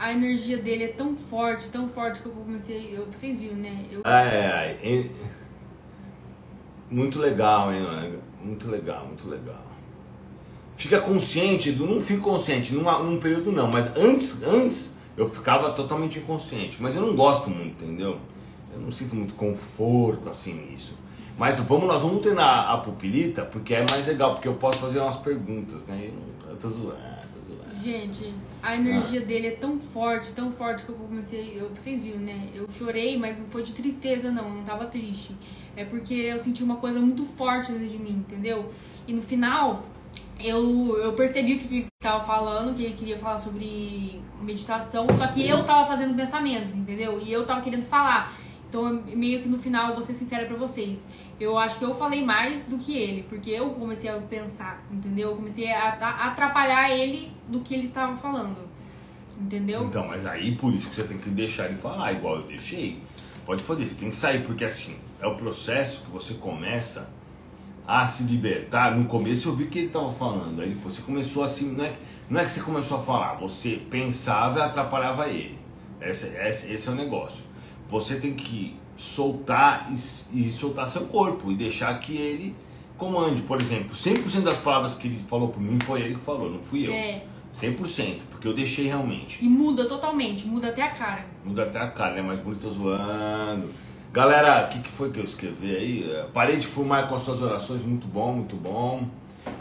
a energia dele é tão forte, tão forte que eu comecei. Eu, vocês viram, né? Eu... Ai, ai. Muito legal, hein? Muito legal, muito legal. Fica consciente, não fico consciente num, num período não, mas antes, antes eu ficava totalmente inconsciente. Mas eu não gosto muito, entendeu? Eu não sinto muito conforto assim nisso. Mas vamos, nós vamos treinar a pupilita porque é mais legal, porque eu posso fazer umas perguntas, né? Eu, eu tô zoando. Gente, a energia ah. dele é tão forte, tão forte que eu comecei. Eu, vocês viram, né? Eu chorei, mas não foi de tristeza, não, não tava triste. É porque eu senti uma coisa muito forte dentro de mim, entendeu? E no final, eu, eu percebi o que ele estava falando, que ele queria falar sobre meditação, só que eu tava fazendo pensamentos, entendeu? E eu tava querendo falar. Então, meio que no final, eu vou ser sincera pra vocês. Eu acho que eu falei mais do que ele, porque eu comecei a pensar, entendeu? Eu comecei a, a atrapalhar ele do que ele estava falando, entendeu? Então, mas aí por isso que você tem que deixar ele falar, igual eu deixei. Pode fazer, você tem que sair, porque assim, é o processo que você começa a se libertar. No começo eu vi que ele estava falando, aí você começou assim, não é, não é que você começou a falar, você pensava e atrapalhava ele. Esse, esse, esse é o negócio você tem que soltar e, e, soltar seu corpo e deixar que ele comande. Por exemplo, 100% das palavras que ele falou por mim foi ele que falou, não fui eu. É. 100%, porque eu deixei realmente. E muda totalmente, muda até a cara. Muda até a cara, né? Mais bonito zoando. Galera, o que, que foi que eu escrevi aí? É, parei de fumar com as suas orações, muito bom, muito bom.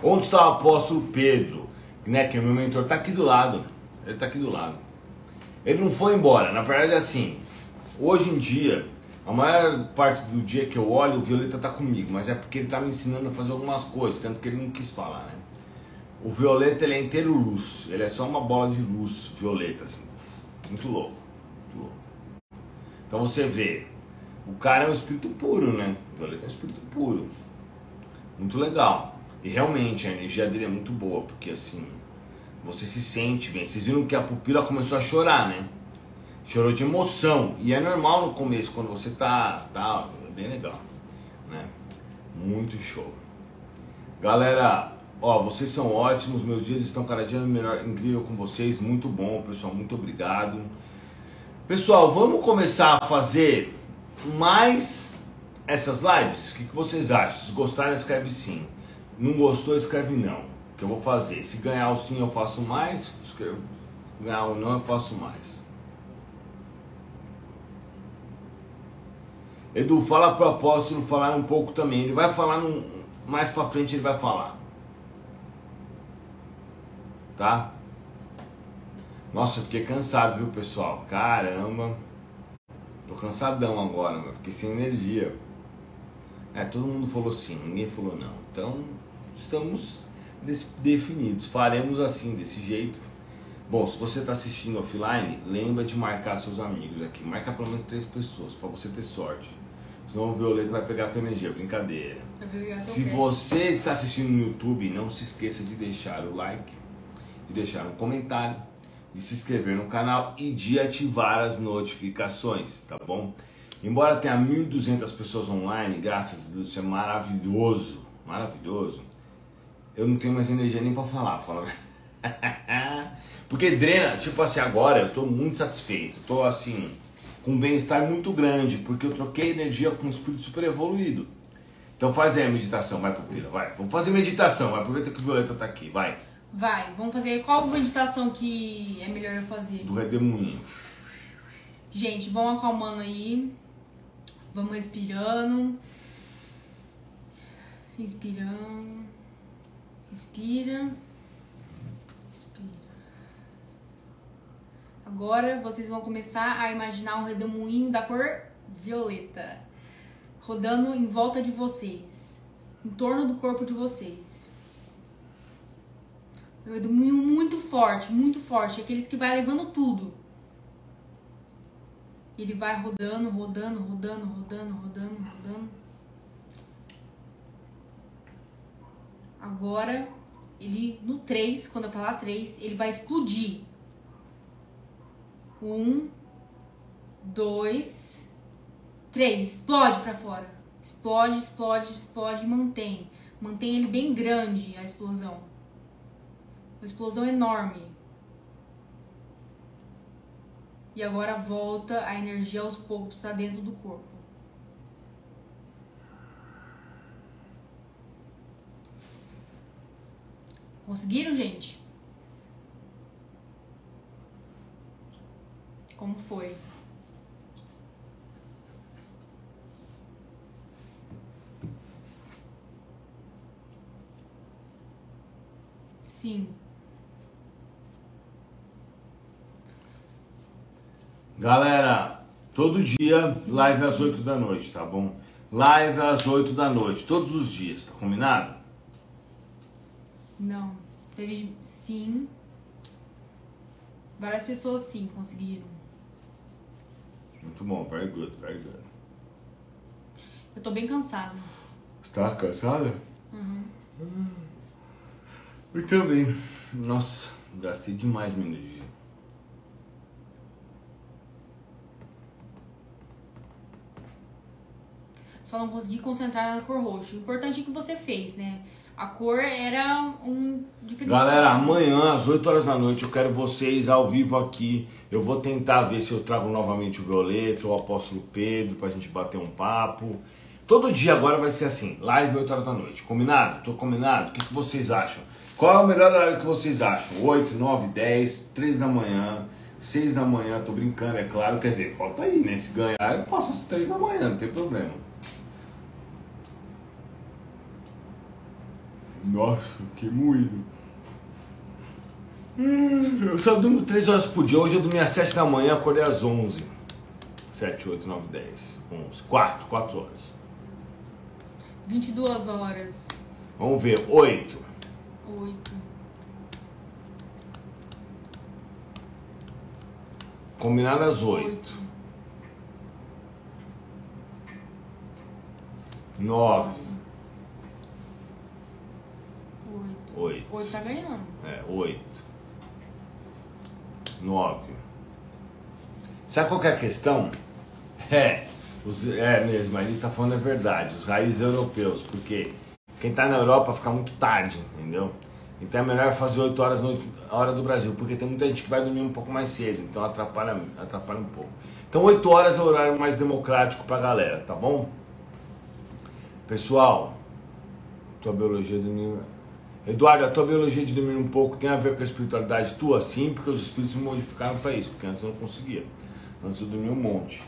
Onde está o apóstolo Pedro? Né, que é meu mentor, tá aqui do lado. Ele tá aqui do lado. Ele não foi embora, na verdade é assim, Hoje em dia, a maior parte do dia que eu olho, o Violeta tá comigo, mas é porque ele tá me ensinando a fazer algumas coisas, tanto que ele não quis falar, né? O Violeta ele é inteiro luz, ele é só uma bola de luz violeta, assim, muito louco, muito louco. Então você vê, o cara é um espírito puro, né? O Violeta é um espírito puro, muito legal. E realmente a energia dele é muito boa, porque assim, você se sente bem. Vocês viram que a pupila começou a chorar, né? Chorou de emoção. E é normal no começo, quando você tá, tá bem legal, né? Muito show. Galera, ó, vocês são ótimos, meus dias estão cada dia melhor, incrível com vocês, muito bom, pessoal, muito obrigado. Pessoal, vamos começar a fazer mais essas lives? O que, que vocês acham? Se gostarem, escreve sim. Não gostou, escreve não. Que eu vou fazer. Se ganhar o sim, eu faço mais. Se ganhar o não, eu faço mais. Edu, fala pro apóstolo falar um pouco também. Ele vai falar num, mais pra frente, ele vai falar. Tá? Nossa, eu fiquei cansado, viu, pessoal? Caramba. Tô cansadão agora, meu. Fiquei sem energia. É, todo mundo falou sim, ninguém falou não. Então, estamos definidos. Faremos assim, desse jeito. Bom, se você está assistindo offline, lembra de marcar seus amigos aqui. Marca pelo menos três pessoas para você ter sorte. Senão o Violeta vai pegar a tua energia, brincadeira. Se você está assistindo no YouTube, não se esqueça de deixar o like, de deixar um comentário, de se inscrever no canal e de ativar as notificações, tá bom? Embora tenha 1.200 pessoas online, graças a Deus, isso é maravilhoso, maravilhoso. Eu não tenho mais energia nem para falar, fala. Porque drena, tipo assim, agora eu tô muito satisfeito. Tô assim, um bem-estar muito grande, porque eu troquei energia com um espírito super evoluído. Então faz aí a meditação, vai pupila, vai. Vamos fazer meditação, vai. aproveita que o Violeta tá aqui, vai. Vai, vamos fazer qual meditação que é melhor eu fazer? Do redemoinho. Gente, vão acalmando aí. Vamos respirando. Inspirando. Respira. Agora vocês vão começar a imaginar um redemoinho da cor violeta rodando em volta de vocês, em torno do corpo de vocês. Um redemoinho muito forte, muito forte, aqueles que vai levando tudo. Ele vai rodando, rodando, rodando, rodando, rodando, rodando. Agora, ele no 3, quando eu falar 3, ele vai explodir. Um, dois, três. Explode para fora. Explode, explode, explode, mantém. Mantém ele bem grande a explosão. Uma explosão enorme. e agora volta a energia aos poucos para dentro do corpo. Conseguiram, gente? Como foi? Sim. Galera, todo dia live às 8 da noite, tá bom? Live às 8 da noite, todos os dias, tá combinado? Não. Teve sim. Várias pessoas sim conseguiram. Muito bom, very good, very good. Eu tô bem cansada. Tá cansada? Uhum. Eu também. Nossa, gastei demais minha energia. Só não consegui concentrar na cor roxa. O importante é que você fez, né? A cor era um diferencial. Galera, amanhã às 8 horas da noite eu quero vocês ao vivo aqui. Eu vou tentar ver se eu trago novamente o Violeta, o Apóstolo Pedro, pra gente bater um papo. Todo dia agora vai ser assim, live 8 horas da noite. Combinado? Tô combinado? O que, que vocês acham? Qual é o melhor horário que vocês acham? 8, 9, 10, 3 da manhã, 6 da manhã, tô brincando, é claro. Quer dizer, falta aí, né? Se ganhar, eu faço às 3 da manhã, não tem problema. Nossa, que moído. Eu só durmo 3 horas por dia. Hoje eu dormi às 7 da manhã, acordei às 11. 7, 8, 9, 10, 11. 4, 4 horas. 22 horas. Vamos ver, 8. 8. Combinado às 8. 8. 9. 8. 8. 8 tá ganhando. É, 8. 9. Sabe qual que é a questão? É, os, é mesmo, a gente tá falando a verdade, os raízes europeus, porque quem tá na Europa fica muito tarde, entendeu? Então é melhor fazer 8 horas na hora do Brasil, porque tem muita gente que vai dormir um pouco mais cedo, então atrapalha, atrapalha um pouco. Então 8 horas é o horário mais democrático pra galera, tá bom? Pessoal, tua biologia dormir. Eduardo, a tua biologia de dormir um pouco tem a ver com a espiritualidade tua? Sim, porque os espíritos se modificaram para isso, porque antes eu não conseguia. Antes eu dormia um monte.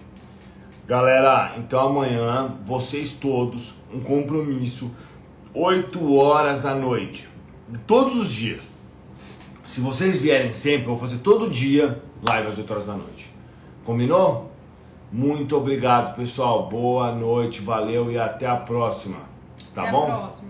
Galera, então amanhã, vocês todos, um compromisso, 8 horas da noite. Todos os dias. Se vocês vierem sempre, eu vou fazer todo dia live às 8 horas da noite. Combinou? Muito obrigado, pessoal. Boa noite, valeu e até a próxima. Tá Até bom? a próxima.